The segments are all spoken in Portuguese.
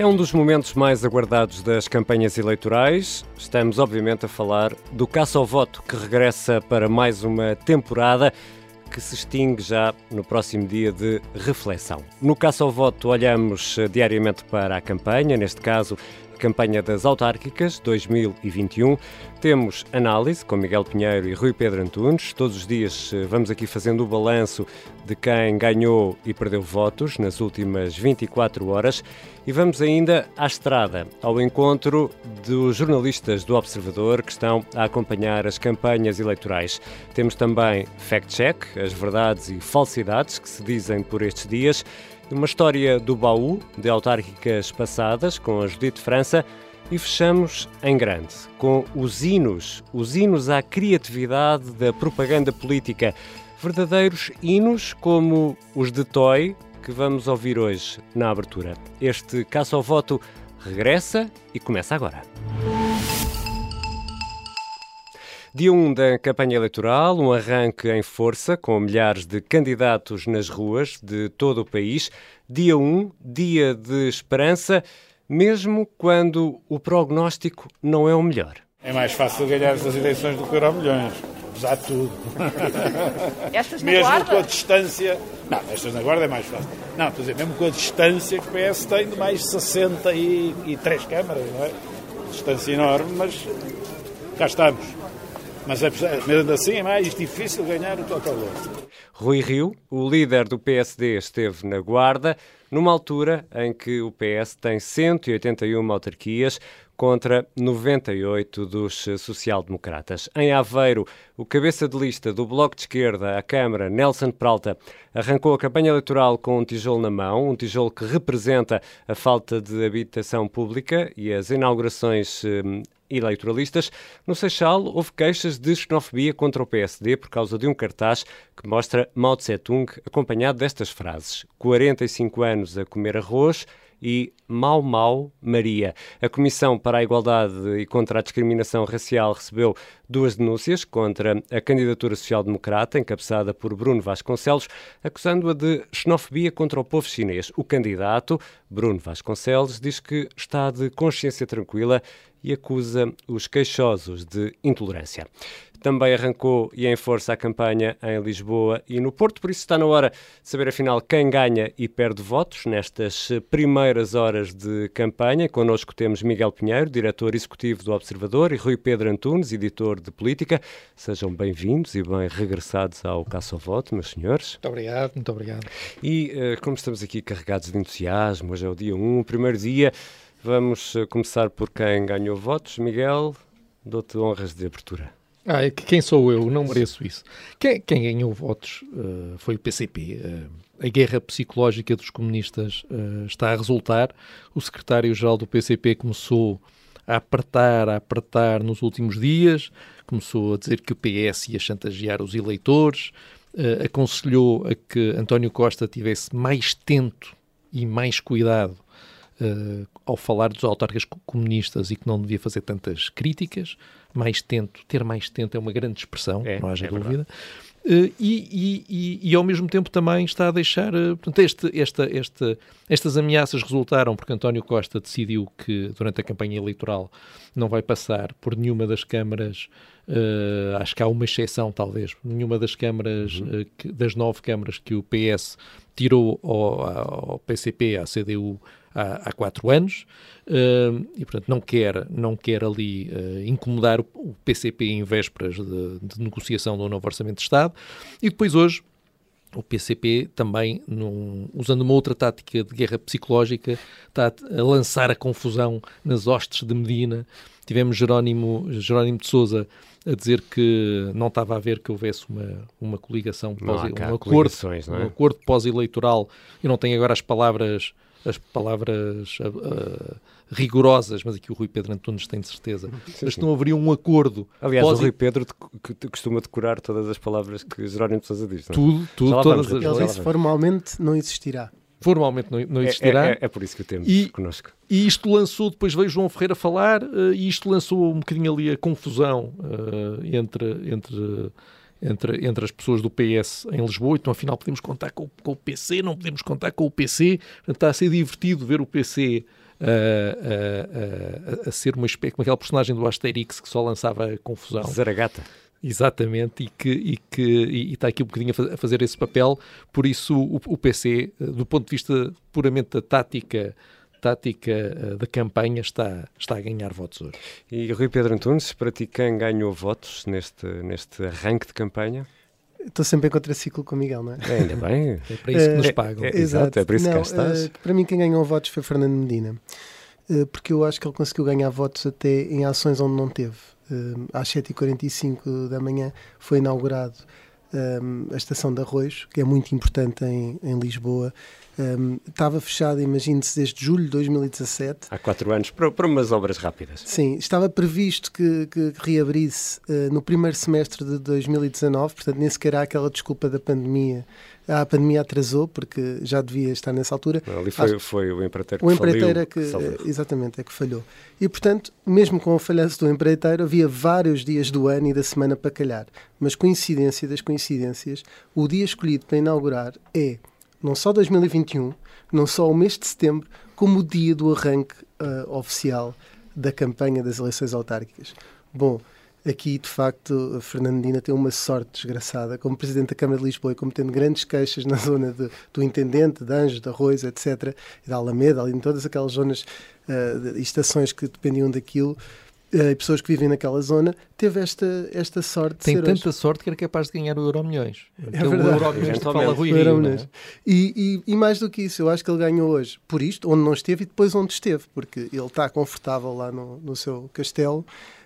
É um dos momentos mais aguardados das campanhas eleitorais. Estamos, obviamente, a falar do caça ao voto, que regressa para mais uma temporada que se extingue já no próximo dia de reflexão. No caça ao voto, olhamos eh, diariamente para a campanha, neste caso campanha das autárquicas 2021. Temos análise com Miguel Pinheiro e Rui Pedro Antunes. Todos os dias eh, vamos aqui fazendo o balanço de quem ganhou e perdeu votos nas últimas 24 horas. E vamos ainda à estrada, ao encontro dos jornalistas do Observador que estão a acompanhar as campanhas eleitorais. Temos também fact-check, as verdades e falsidades que se dizem por estes dias uma história do baú de autárquicas passadas com a Judite França e fechamos em grande com os hinos, os hinos à criatividade da propaganda política, verdadeiros hinos como os de Toy que vamos ouvir hoje na abertura. Este caça ao voto regressa e começa agora. Dia 1 da campanha eleitoral, um arranque em força, com milhares de candidatos nas ruas de todo o país. Dia 1, dia de esperança, mesmo quando o prognóstico não é o melhor. É mais fácil ganhar estas eleições do que Euro Milhões, apesar de tudo. Estas mesmo guarda? com a distância. Não, estas na guarda é mais fácil. Não, estou a dizer, mesmo com a distância que o PS tem de mais 63 câmaras, não é? Distância enorme, mas cá estamos. Mas apesar- mesmo assim é mais difícil ganhar o total. Rui Rio, o líder do PSD, esteve na Guarda, numa altura em que o PS tem 181 autarquias contra 98 dos social-democratas. Em Aveiro, o cabeça de lista do Bloco de Esquerda à Câmara, Nelson Peralta, arrancou a campanha eleitoral com um tijolo na mão, um tijolo que representa a falta de habitação pública e as inaugurações hum, eleitoralistas. No Seixal, houve queixas de xenofobia contra o PSD por causa de um cartaz que mostra Mao Tse-tung acompanhado destas frases: 45 anos a comer arroz e Mau Mau Maria. A Comissão para a Igualdade e contra a Discriminação Racial recebeu duas denúncias contra a candidatura social-democrata, encabeçada por Bruno Vasconcelos, acusando-a de xenofobia contra o povo chinês. O candidato, Bruno Vasconcelos, diz que está de consciência tranquila e acusa os queixosos de intolerância. Também arrancou e em força a campanha em Lisboa e no Porto, por isso está na hora de saber afinal quem ganha e perde votos nestas primeiras horas de campanha. Connosco temos Miguel Pinheiro, diretor executivo do Observador, e Rui Pedro Antunes, editor de política. Sejam bem-vindos e bem regressados ao Caça ao Voto, meus senhores. Muito obrigado, muito obrigado. E eh, como estamos aqui carregados de entusiasmo, hoje é o dia 1, o primeiro dia, vamos eh, começar por quem ganhou votos. Miguel, dou-te honras de abertura. Ah, é que quem sou eu? Não mereço isso. Quem, quem ganhou votos eh, foi o PCP. Eh, a guerra psicológica dos comunistas eh, está a resultar. O secretário-geral do PCP começou a apertar, a apertar nos últimos dias, começou a dizer que o PS ia chantagear os eleitores, aconselhou a que António Costa tivesse mais tento e mais cuidado ao falar dos autarcas co- comunistas e que não devia fazer tantas críticas, mais tento, ter mais tento é uma grande expressão, É, não haja é dúvida. Eh, e, e- e- e, ao mesmo tempo também está a deixar. eh, portanto, este- esta, esta- estas ameaças resultaram porque António Costa decidiu que durante a campanha eleitoral não vai passar por nenhuma das câmaras. eh, acho que há uma exceção, talvez. Nenhuma das câmaras, eh, que- das nove câmaras que o PS tirou ao, ao PCP, à CDU, há, há quatro anos. eh, e, portanto, não quer, não quer ali eh, incomodar o, o PCP em vésperas de, de negociação do novo Orçamento de Estado. E depois, hoje, o PCP também, num- usando uma outra tática de guerra psicológica, está a, a lançar a confusão nas hostes de Medina. Tivemos Jerónimo, Jerónimo de Souza a dizer que não estava a ver que houvesse uma, uma coligação, Não pós, cá um, acordo, não é? um acordo pós-eleitoral. Eu não tenho agora as palavras as palavras ah, rigorosas, mas aqui o Rui Pedro Antunes tem de certeza. mas não haveria um acordo Aliás, pós- o Rui Pedro que costuma decorar todas as palavras que Jerónimo de Sousa diz. não é? tudo, tudo todas as Ele disse formalmente não existirá. Formalmente não, não É- existirá. É, é- é por isso que o temos E- connosco. E isto lançou, depois veio João Ferreira falar, eh, e isto lançou um bocadinho ali a confusão eh, entre, entre, entre, entre as pessoas do PS em Lisboa. Então, afinal, podemos contar com, o- com o PC, não podemos contar com o PC. Portanto, está a ser divertido ver o PC a, a, a, ser uma espécie, como aquela personagem do Asterix que só lançava confusão. Zaragata. Exatamente, e que, e que e está aqui um bocadinho a fazer esse papel, por isso o, o PC, do ponto de vista puramente da tática tática uh, da campanha está, está a ganhar votos hoje. E Rui Pedro Antunes, para ti quem ganhou votos neste, neste arranque de campanha? Estou sempre em contraciclo com o Miguel, não é? é ainda bem. É para isso que nos pagam. É, é, exato, é por isso não, que cá estás. Uh, para mim quem ganhou votos foi Fernando Medina, uh, porque eu acho que ele conseguiu ganhar votos até em ações onde não teve. às 7h45 da manhã foi inaugurado a estação de Arroz, que é muito importante em, em Lisboa, um, estava fechada, imagine-se, desde julho de 2017. Há quatro anos, para, para umas obras rápidas. Sim, estava previsto que, que reabrisse uh, no primeiro semestre de 2019, portanto, nem sequer há aquela desculpa da pandemia. A pandemia atrasou, porque já devia estar nessa altura. Ali foi, Acho, foi o empreiteiro que O empreiteiro é que, exatamente, é que falhou. E, portanto, mesmo com o falhanço do empreiteiro, havia vários dias do ano e da semana para calhar. Mas, coincidência das coincidências, o dia escolhido para inaugurar é não só 2021, não só o mês de setembro, como o dia do arranque uh, oficial da campanha das eleições autárquicas. Bom, aqui de facto Fernandina tem uma sorte desgraçada, como Presidente da Câmara de Lisboa e como tendo grandes queixas na zona de, do Intendente, de Anjos, de Arroz, etc., e da Alameda, ali em todas aquelas zonas uh, estações que dependiam daquilo, uh, pessoas que vivem naquela zona, teve esta, esta sorte. Tem tanta hoje. sorte que era capaz de ganhar o Euro Milhões. É então, verdade. O Euro Milhões que fala Rui Rio, é? e, e, e, mais do que isso, eu acho que ele ganhou hoje por isto, onde não esteve e depois onde esteve, porque ele está confortável lá no, no seu castelo.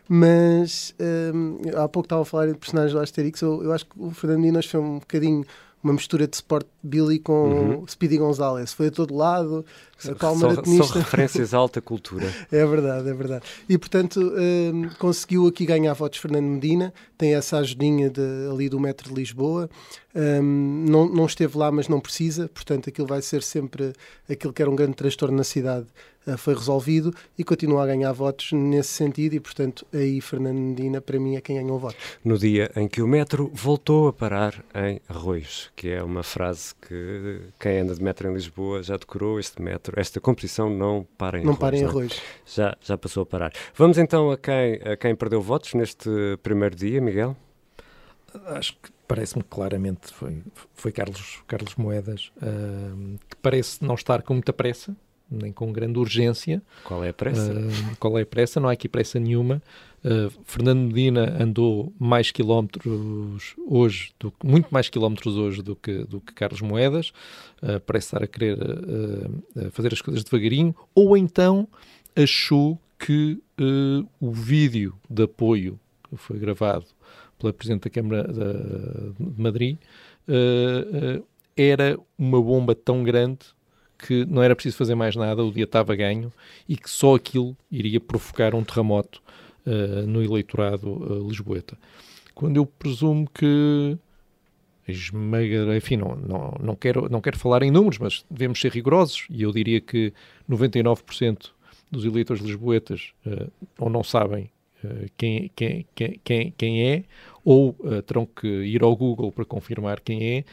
Mas um, há pouco estava a falar de personagens do Asterix. Eu, eu acho que o Fernando Dinas foi um bocadinho uma mistura de Sport Billy com uhum. Speedy Gonzalez. Foi a todo lado, são, são referências à alta cultura. é verdade, é verdade. E, portanto, um, conseguiu aqui ganhar votos Fernando Medina, tem essa ajudinha de, ali do metro de Lisboa. Um, não, não esteve lá, mas não precisa, portanto, aquilo vai ser sempre aquilo que era um grande transtorno na cidade eh, foi resolvido e continua a ganhar votos nesse sentido e, portanto, aí Fernando Medina, para mim, é quem ganhou votos. No dia em que o metro voltou a parar em Arroios, que é uma frase que quem anda de metro em Lisboa já decorou, este metro, esta composição não para em não Arroios. Para em é? Arroios. Já, já passou a parar. Vamos então a quem, a quem perdeu votos neste primeiro dia, Miguel? Acho que parece-me claramente foi, foi Carlos, Carlos Moedas, uh, que parece não estar com muita pressa, nem com grande urgência. Qual é a pressa? Uh, qual é a pressa? Não há aqui pressa nenhuma. Uh, Fernando Medina andou mais quilómetros hoje, do, muito mais quilómetros hoje do que, do que Carlos Moedas. Uh, parece estar a querer fazer as coisas devagarinho. Ou então achou que o vídeo de apoio que foi gravado pela Presidente da Câmara de Madrid era uma bomba tão grande que não era preciso fazer mais nada, o dia estava ganho e que só aquilo iria provocar um terremoto uh, no eleitorado uh, lisboeta. Quando eu presumo que esmaga, enfim, não, não, não, quero, não quero falar em números, mas devemos ser rigorosos e eu diria que 99% dos eleitores lisboetas uh, ou não sabem quem, quem, quem, quem, é ou uh, terão que ir ao Google para confirmar quem é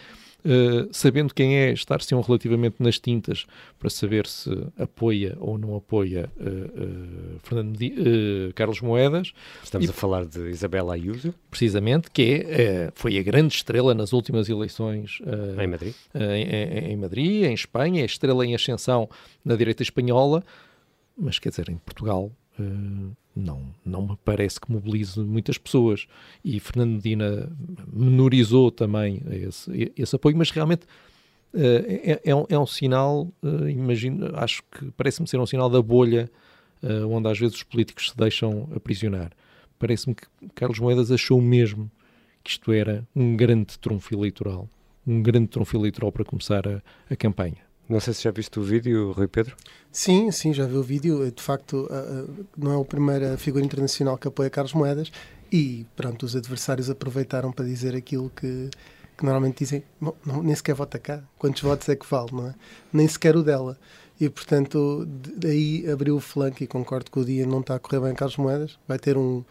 uh, sabendo quem é, estar-se-ão relativamente nas tintas para saber se apoia ou não apoia uh, Fernando Carlos Moedas. Estamos e, a falar de Isabela Ayuso. Precisamente, que é, foi a grande estrela nas últimas eleições em Madrid. Em, em, Madrid, em Espanha, a estrela em ascensão na direita espanhola, mas quer dizer, em Portugal não, não me parece que mobilize muitas pessoas. E Fernando Medina menorizou também esse, esse apoio, mas realmente uh, é, é, um, é, um, sinal, uh, imagino, acho que parece-me ser um sinal da bolha onde às vezes os políticos se deixam aprisionar. Parece-me que Carlos Moedas achou mesmo que isto era um grande trunfo eleitoral, um grande trunfo eleitoral para começar a, a campanha. Não sei se já viste o vídeo, Rui Pedro. Sim, sim, já vi o vídeo. De facto, não é a primeira figura internacional que apoia Carlos Moedas e, pronto, os adversários aproveitaram para dizer aquilo que, que normalmente dizem, não, nem sequer vota cá. Quantos votos é que vale, não é? Nem sequer o dela. E, portanto, daí abriu o flanco e concordo que o dia não está a correr bem Carlos Moedas. Vai ter um,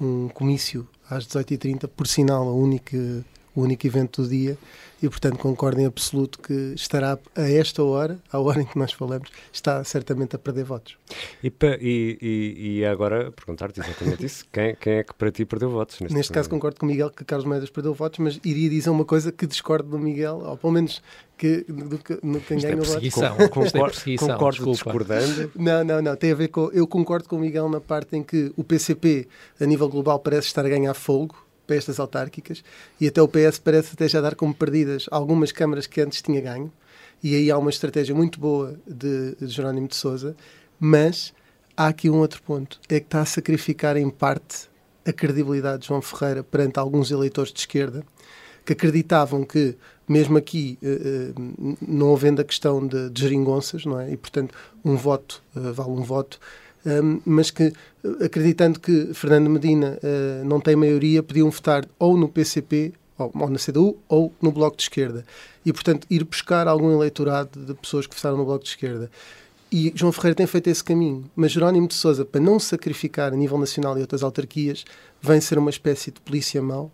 um comício às 18h30, por sinal, a única o único evento do dia e, portanto, concordo em absoluto que estará a esta hora, a hora em que nós falamos, está certamente a perder votos. E, e, e agora perguntar-te exatamente isso: quem, quem, é que para ti perdeu votos? Neste, neste caso, concordo com o Miguel que Carlos Moedas perdeu votos, mas iria dizer uma coisa que discordo do Miguel, ou pelo menos que, do que no quem ganha é votos. Concordo, é concordo discordando. Não, não, não. Tem a ver com. Eu concordo com o Miguel na parte em que o PCP, a nível global, parece estar a ganhar fogo para estas autárquicas e até o PS parece até já dar como perdidas algumas câmaras que antes tinha ganho e aí há uma estratégia muito boa de, de Jerónimo de Sousa, mas há aqui um outro ponto, é que está a sacrificar em parte a credibilidade de João Ferreira perante alguns eleitores de esquerda que acreditavam que, mesmo aqui, eh, eh, não havendo a questão de, de geringonças, não é? E, portanto, um voto eh, vale um voto, mas que, acreditando que Fernando Medina uh, não tem maioria, podiam votar ou no PCP, ou, ou, na CDU, ou no Bloco de Esquerda. E, portanto, ir buscar algum eleitorado de pessoas que votaram no Bloco de Esquerda. E João Ferreira tem feito esse caminho. Mas Jerónimo de Sousa, para não sacrificar a nível nacional e outras autarquias, vem ser uma espécie de polícia mau,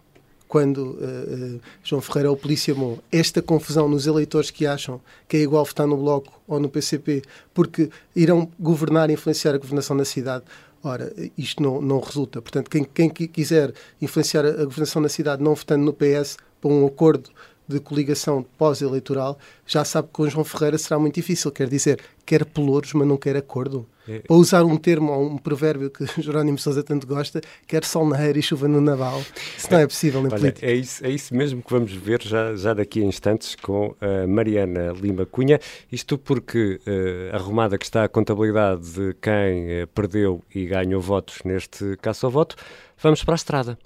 quando uh, João Ferreira o polícia bom, esta confusão nos eleitores que acham que é igual votar no Bloco ou no PCP, porque irão governar e influenciar a governação da cidade. Ora, isto não, não resulta. Portanto, quem, quem quiser influenciar a governação da cidade não votando no PS, para um acordo de coligação pós-eleitoral, já sabe que com João Ferreira será muito difícil. Quer dizer, quer pelouros, mas não quer acordo. É. Para usar um termo ou um provérbio que Jerónimo Sousa tanto gosta, quer sol na e chuva no naval. Isso não é possível em Olha, política. É isso, é isso mesmo que vamos ver já, já daqui a instantes com a Mariana Lima Cunha. Isto porque, uh, arrumada que está a contabilidade de quem uh, perdeu e ganhou votos neste caso ao voto, vamos para a estrada.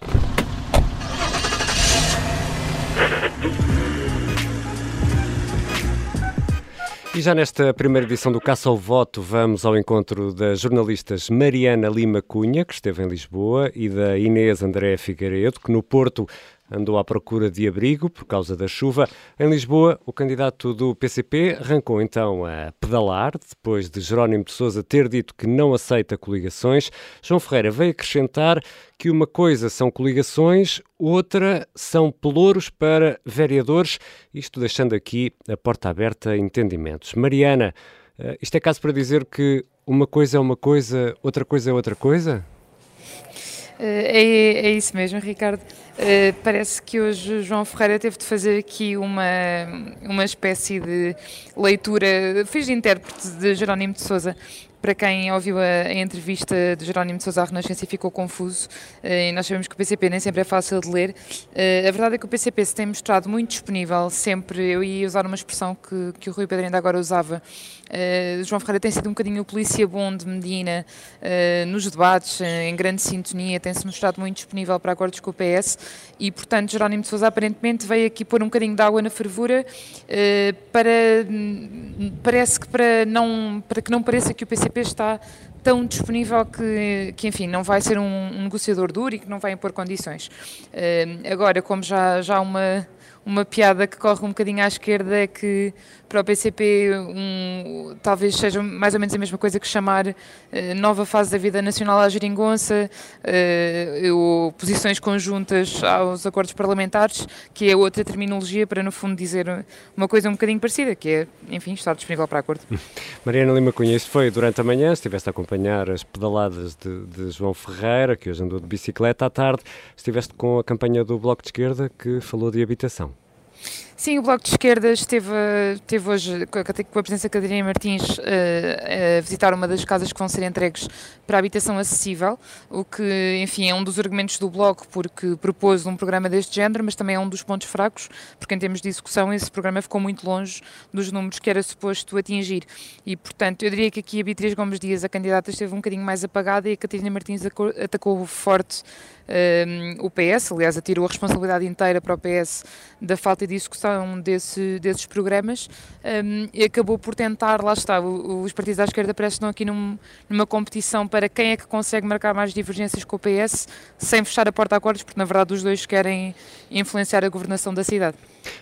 E já nesta primeira edição do Caça ao Voto, vamos ao encontro das jornalistas Mariana Lima Cunha, que esteve em Lisboa, e da Inês André Figueiredo, que no Porto andou à procura de abrigo por causa da chuva. Em Lisboa, o candidato do PCP arrancou então a pedalar, depois de Jerónimo de Sousa ter dito que não aceita coligações. João Ferreira veio acrescentar que uma coisa são coligações, outra são pelouros para vereadores, isto deixando aqui a porta aberta a entendimentos. Mariana, eh, isto é caso para dizer que uma coisa é uma coisa, outra coisa é outra coisa? Eh, é, é isso mesmo, Ricardo. Uh, parece que hoje João Ferreira teve de fazer aqui uma, uma espécie de leitura, fez de intérprete de Jerónimo de Souza para quem ouviu a, entrevista de Jerónimo de Sousa à Renascença e ficou confuso, uh, e nós sabemos que o PCP nem sempre é fácil de ler, uh, a verdade é que o PCP se tem mostrado muito disponível, sempre, eu ia usar uma expressão que, que o Rui Pedro ainda agora usava, uh, João Ferreira tem sido um bocadinho o polícia bom de Medina nos debates, em grande sintonia, tem-se mostrado muito disponível para acordos com o PS e, portanto, Jerónimo de Sousa aparentemente veio aqui pôr um bocadinho de água na fervura para, parece que para, não, para que não pareça que o PCP está tão disponível que, que enfim, não vai ser um, um negociador duro e que não vai impor condições. Uh, agora, como já, já uma, uma piada que corre um bocadinho à esquerda é que para o PCP um, talvez seja mais ou menos a mesma coisa que chamar uh, nova fase da vida nacional à geringonça, uh, posições conjuntas aos acordos parlamentares, que é outra terminologia para, no fundo, dizer uma coisa um bocadinho parecida, que é, enfim, estar disponível para acordo. Mariana Lima Cunha, isto foi durante a manhã, estiveste a acompanhar as pedaladas de, de João Ferreira, que hoje andou de bicicleta à tarde, estiveste com a campanha do Bloco de Esquerda, que falou de habitação. Sim, o Bloco de Esquerda esteve, esteve hoje com a presença de Catarina Martins a, a visitar uma das casas que vão ser entregues para habitação acessível, o que, enfim, é um dos argumentos do Bloco, porque propôs um programa deste género, mas também é um dos pontos fracos, porque em termos de execução esse programa ficou muito longe dos números que era suposto atingir. E, portanto, eu diria que aqui a Beatriz Gomes Dias, a candidata, esteve um bocadinho mais apagada e a Catarina Martins atacou forte o PS, aliás, atirou a responsabilidade inteira para o PS da falta de execução desse, desses programas um, e acabou por tentar, lá está, os partidos à esquerda parecem estão aqui num, numa competição para quem é que consegue marcar mais divergências com o PS sem fechar a porta a acordos, porque na verdade os dois querem influenciar a governação da cidade.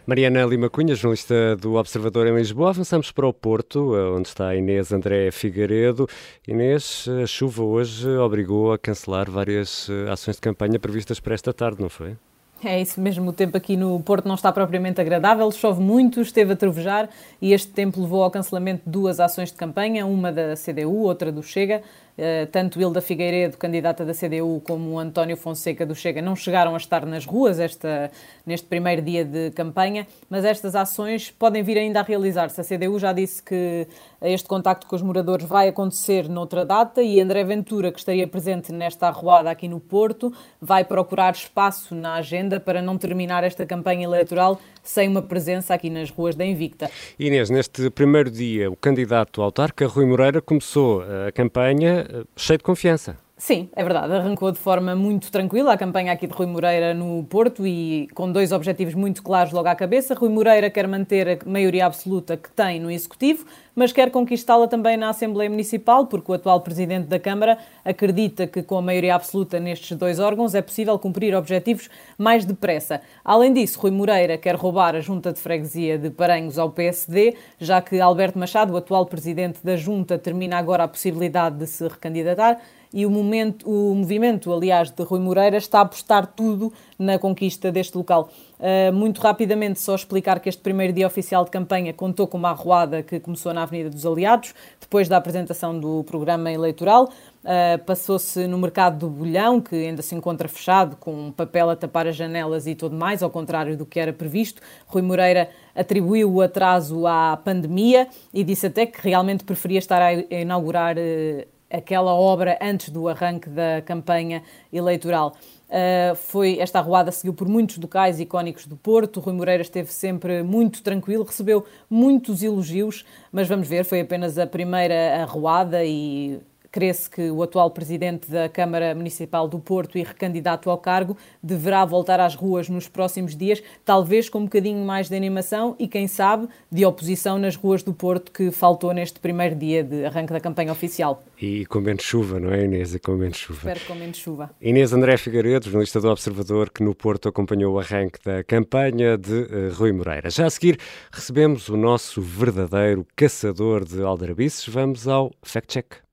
Mariana Lima Cunha, jornalista do Observador em Lisboa. Avançamos para o Porto, onde está Inês André Figueiredo. Inês, a chuva hoje obrigou a cancelar várias eh, ações de campanha previstas para esta tarde, não foi? É isso mesmo, o tempo aqui no Porto não está propriamente agradável, chove muito, esteve a trovejar e este tempo levou ao cancelamento de duas ações de campanha, uma da CDU, outra do Chega. Uh, tanto Hilda Figueiredo, candidata da CDU, como António Fonseca do Chega não chegaram a estar nas ruas esta, neste primeiro dia de campanha, mas estas ações podem vir ainda a realizar-se. A CDU já disse que este contacto com os moradores vai acontecer noutra data e André Ventura, que estaria presente nesta arruada aqui no Porto, vai procurar espaço na agenda para não terminar esta campanha eleitoral sem uma presença aqui nas ruas da Invicta. Inês, neste primeiro dia, o candidato autarca Rui Moreira começou a campanha eh, cheio de confiança. Sim, é verdade. Arrancou de forma muito tranquila a campanha aqui de Rui Moreira no Porto e com dois objetivos muito claros logo à cabeça. Rui Moreira quer manter a maioria absoluta que tem no Executivo, mas quer conquistá-la também na Assembleia Municipal, porque o atual Presidente da Câmara acredita que com a maioria absoluta nestes dois órgãos é possível cumprir objetivos mais depressa. Além disso, Rui Moreira quer roubar a Junta de Freguesia de Paranhos ao PSD, já que Alberto Machado, o atual Presidente da Junta, termina agora a possibilidade de se recandidatar e o, momento, o movimento, aliás, de Rui Moreira está a apostar tudo na conquista deste local. Uh, muito rapidamente, só explicar que este primeiro dia oficial de campanha contou com uma arruada que começou na Avenida dos Aliados, depois da apresentação do programa eleitoral. Uh, Passou-se no mercado do Bolhão, que ainda se encontra fechado, com papel a tapar as janelas e tudo mais, ao contrário do que era previsto. Rui Moreira atribuiu o atraso à pandemia e disse até que realmente preferia estar a inaugurar uh, aquela obra antes do arranque da campanha eleitoral. Uh, foi esta arruada seguiu por muitos locais icónicos do Porto. Rui Moreira esteve sempre muito tranquilo, recebeu muitos elogios, mas vamos ver, foi apenas a primeira arruada e Crê-se que o atual presidente da Câmara Municipal do Porto e recandidato ao cargo deverá voltar às ruas nos próximos dias, talvez com um bocadinho mais de animação e, quem sabe, de oposição nas ruas do Porto, que faltou neste primeiro dia de arranque da campanha oficial. E com menos chuva, não é, Inês? E com menos chuva. Espero com menos chuva. Inês André Figueiredo, jornalista do Observador, que no Porto acompanhou o arranque da campanha de uh, Rui Moreira. Já a seguir, recebemos o nosso verdadeiro caçador de aldrabices. Vamos ao fact-check.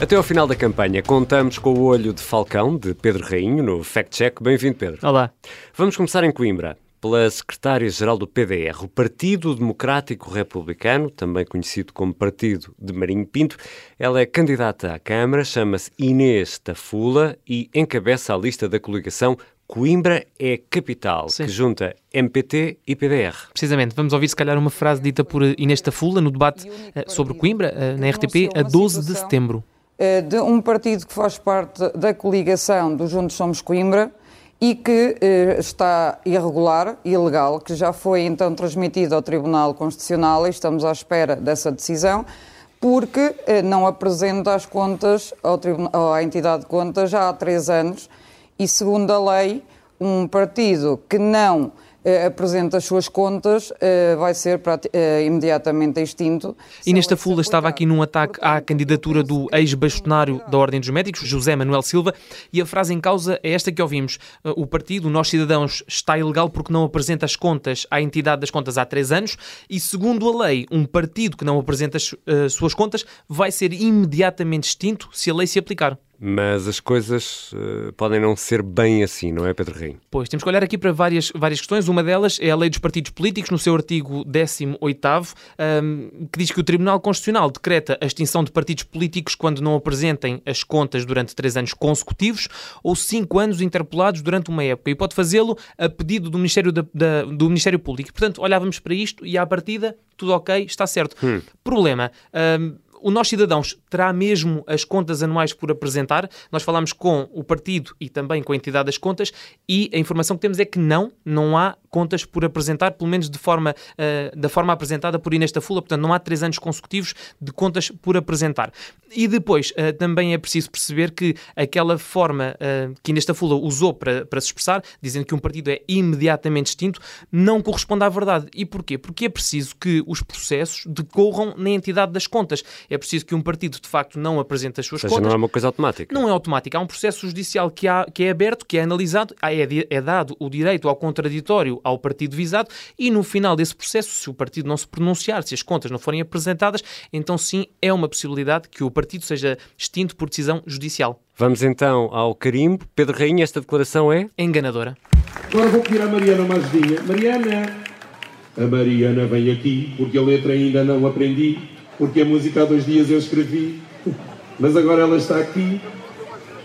Até ao final da campanha, contamos com o olho de Falcão, de Pedro Rainho, no Fact Check. Bem-vindo, Pedro. Olá. Vamos começar em Coimbra, pela secretária-geral do PDR, o Partido Democrático Republicano, também conhecido como Partido de Marinho Pinto. Ela é candidata à Câmara, chama-se Inês Tafula e encabeça a lista da coligação Coimbra é capital, Sim. que junta MPT e PDR. Precisamente, vamos ouvir se calhar uma frase dita por Inês Tafula no debate uh, sobre Coimbra, uh, na RTP, a 12 de setembro. Eh, de um partido que faz parte da coligação do Juntos Somos Coimbra e que eh, está irregular, ilegal, que já foi então transmitido ao Tribunal Constitucional e estamos à espera dessa decisão, porque eh, não apresenta as contas ao à entidade de contas já há três anos e, segundo a lei, um partido que não uh, apresenta as suas contas, uh, vai ser uh, imediatamente extinto. E nesta fula estava aqui num ataque à candidatura do ex-bastonário da Ordem dos Médicos, José Manuel Silva, e a frase em causa é esta que ouvimos. O partido, Nós Cidadãos, está ilegal porque não apresenta as contas à entidade das contas há três anos e, segundo a lei, um partido que não apresenta as suas contas vai ser imediatamente extinto se a lei se aplicar. Mas as coisas uh, podem não ser bem assim, não é, Pedro Rei? Pois, temos que olhar aqui para várias, várias questões. Uma delas é a lei dos partidos políticos, no seu artigo 18, um, que diz que o Tribunal Constitucional decreta a extinção de partidos políticos quando não apresentem as contas durante três anos consecutivos ou cinco anos interpolados durante uma época. E pode fazê-lo a pedido do Ministério, da, da, do Ministério Público. Portanto, olhávamos para isto e, à partida, tudo ok, está certo. Hum. Problema. Um, o Nós Cidadãos terá mesmo as contas anuais por apresentar. Nós falamos com o partido e também com a entidade das contas e a informação que temos é que não, não há contas por apresentar, pelo menos de forma, uh, da forma apresentada por Inês Tafula. Portanto, não há três anos consecutivos de contas por apresentar. E depois, uh, também é preciso perceber que aquela forma uh, que Inês Tafula usou para, para se expressar, dizendo que um partido é imediatamente extinto, não corresponde à verdade. E porquê? Porque é preciso que os processos decorram na entidade das contas é preciso que um partido de facto não apresente as suas Ou seja, contas. não é uma coisa automática. Não é automática. Há um processo judicial que, há, que é aberto, que é analisado, é, é dado o direito ao contraditório ao partido visado e no final desse processo, se o partido não se pronunciar, se as contas não forem apresentadas, então sim é uma possibilidade que o partido seja extinto por decisão judicial. Vamos então ao carimbo. Pedro Rainha, esta declaração é? Enganadora. Agora vou pedir à Mariana uma ajudinha. Mariana! A Mariana vem aqui porque a letra ainda não aprendi, porque a música há dois dias eu escrevi, mas agora ela está aqui.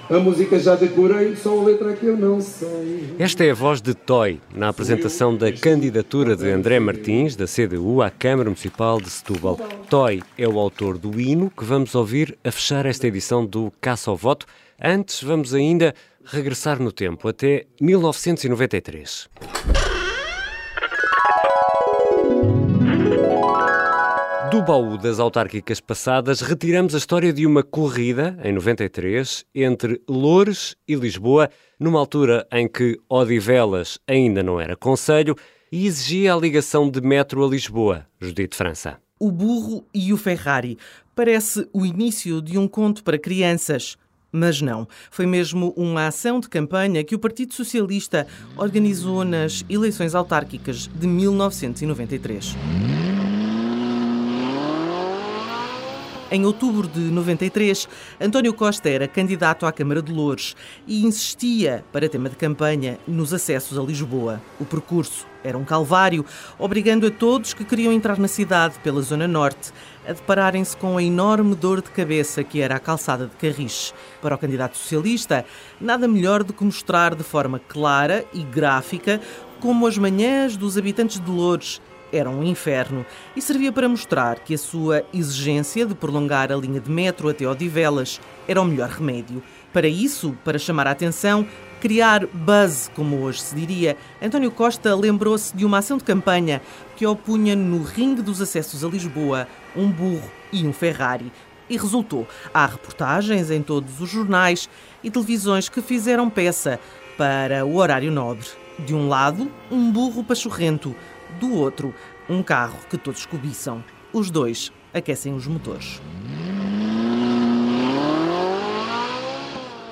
A música já decorei, só a letra que eu não sei. Esta é a voz de Toy na apresentação da candidatura de André Martins, da CDU, à Câmara Municipal de Setúbal. Toy é o autor do hino que vamos ouvir a fechar esta edição do Caça ao Voto. Antes, vamos ainda regressar no tempo, até 1993. Do baú das autárquicas passadas, retiramos a história de uma corrida, em 93, entre Loures e Lisboa, numa altura em que Odivelas ainda não era conselho e exigia a ligação de metro a Lisboa, Judite França. O burro e o Ferrari parece o início de um conto para crianças. Mas não, foi mesmo uma ação de campanha que o Partido Socialista organizou nas eleições autárquicas de 1993. Em outubro de 93, António Costa era candidato à Câmara de Louros e insistia, para tema de campanha, nos acessos a Lisboa. O percurso era um calvário, obrigando a todos que queriam entrar na cidade pela Zona Norte a depararem-se com a enorme dor de cabeça que era a calçada de Carris. Para o candidato socialista, nada melhor do que mostrar de forma clara e gráfica como as manhãs dos habitantes de Louros era um inferno e servia para mostrar que a sua exigência de prolongar a linha de metro até Odivelas era o melhor remédio. Para isso, para chamar a atenção, criar buzz, como hoje se diria, António Costa lembrou-se de uma ação de campanha que opunha no ringue dos acessos a Lisboa um burro e um Ferrari. E resultou. Há reportagens em todos os jornais e televisões que fizeram peça para o horário nobre. De um lado, um burro pachorrento do outro, um carro que todos cobiçam. Os dois aquecem os motores.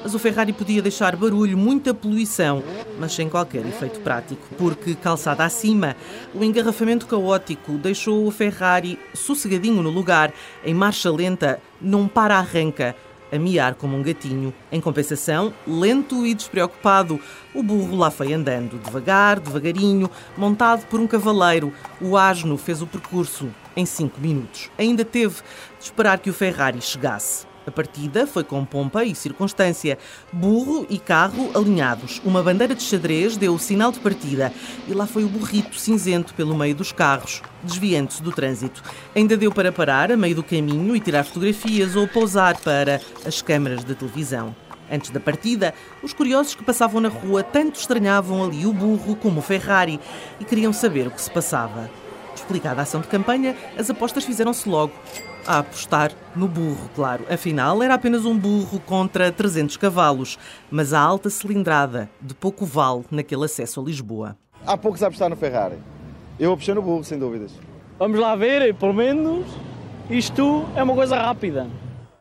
Mas o Ferrari podia deixar barulho, muita poluição, mas sem qualquer efeito prático, porque calçada acima, o engarrafamento caótico deixou o Ferrari sossegadinho no lugar, em marcha lenta, não para-arranca, a miar como um gatinho. Em compensação, lento e despreocupado, o burro lá foi andando, devagar, devagarinho, montado por um cavaleiro. O asno fez o percurso em cinco minutos. Ainda teve de esperar que o Ferrari chegasse. A partida foi com pompa e circunstância. Burro e carro alinhados. Uma bandeira de xadrez deu o sinal de partida e lá foi o burrito cinzento pelo meio dos carros, desviando-se do trânsito. Ainda deu para parar a meio do caminho e tirar fotografias ou pousar para as câmaras de televisão. Antes da partida, os curiosos que passavam na rua tanto estranhavam ali o burro como o Ferrari e queriam saber o que se passava. Explicada a ação de campanha, as apostas fizeram-se logo a apostar no burro, claro. Afinal, era apenas um burro contra 300 cavalos, mas a alta cilindrada de pouco vale naquele acesso a Lisboa. Há poucos a apostar no Ferrari. Eu apostei no burro, sem dúvidas. Vamos lá ver, pelo menos isto é uma coisa rápida.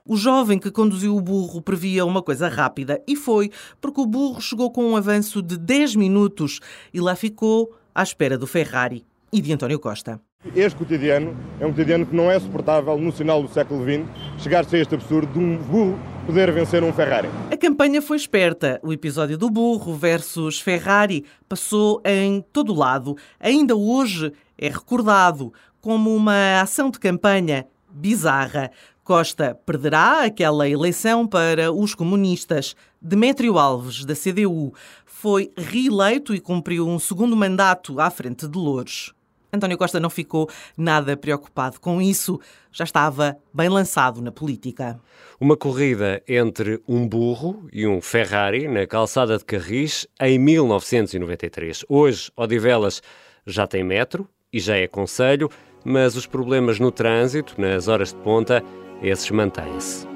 O jovem que conduziu o burro previa uma coisa rápida e foi, porque o burro chegou com um avanço de 10 minutos e lá ficou à espera do Ferrari e de António Costa. Este cotidiano é um cotidiano que não é suportável no final do século XX chegar-se a este absurdo de um burro poder vencer um Ferrari. A campanha foi esperta. O episódio do burro versus Ferrari passou em todo lado. Ainda hoje é recordado como uma ação de campanha bizarra. Costa perderá aquela eleição para os comunistas. Demétrio Alves, da CDU, foi reeleito e cumpriu um segundo mandato à frente de Louros. António Costa não ficou nada preocupado com isso, já estava bem lançado na política. Uma corrida entre um burro e um Ferrari na calçada de Carris em 1993. Hoje, Odivelas já tem metro e já é conselho, mas os problemas no trânsito, nas horas de ponta, esses mantêm-se.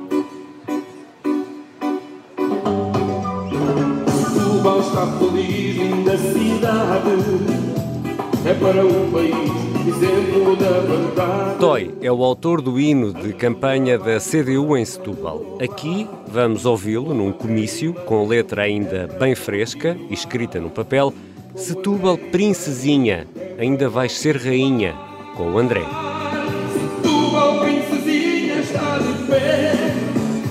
Setúbal está feliz, linda cidade é para o país, exemplo da verdade. Toy é o autor do hino de campanha da CDU em Setúbal. Aqui vamos ouvi-lo num comício com letra ainda bem fresca escrita no papel Setúbal Princesinha, ainda vais ser rainha, com o André. Setúbal Princesinha está de pé,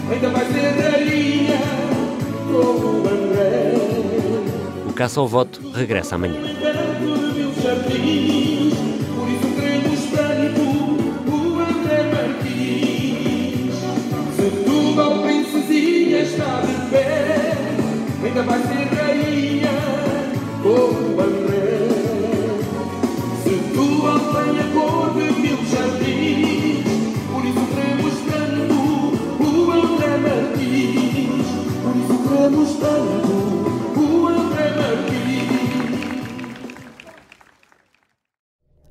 ainda vai ser rainha, com o André. O Caça ao Voto regressa amanhã. Por isso queremos tanto o André Martins. Setúbal Princesinha está de pé, ainda vai ser rainha, com o André. Setúbal tem a cor de mil jardins, por isso queremos tanto o André Martins. Por isso queremos tanto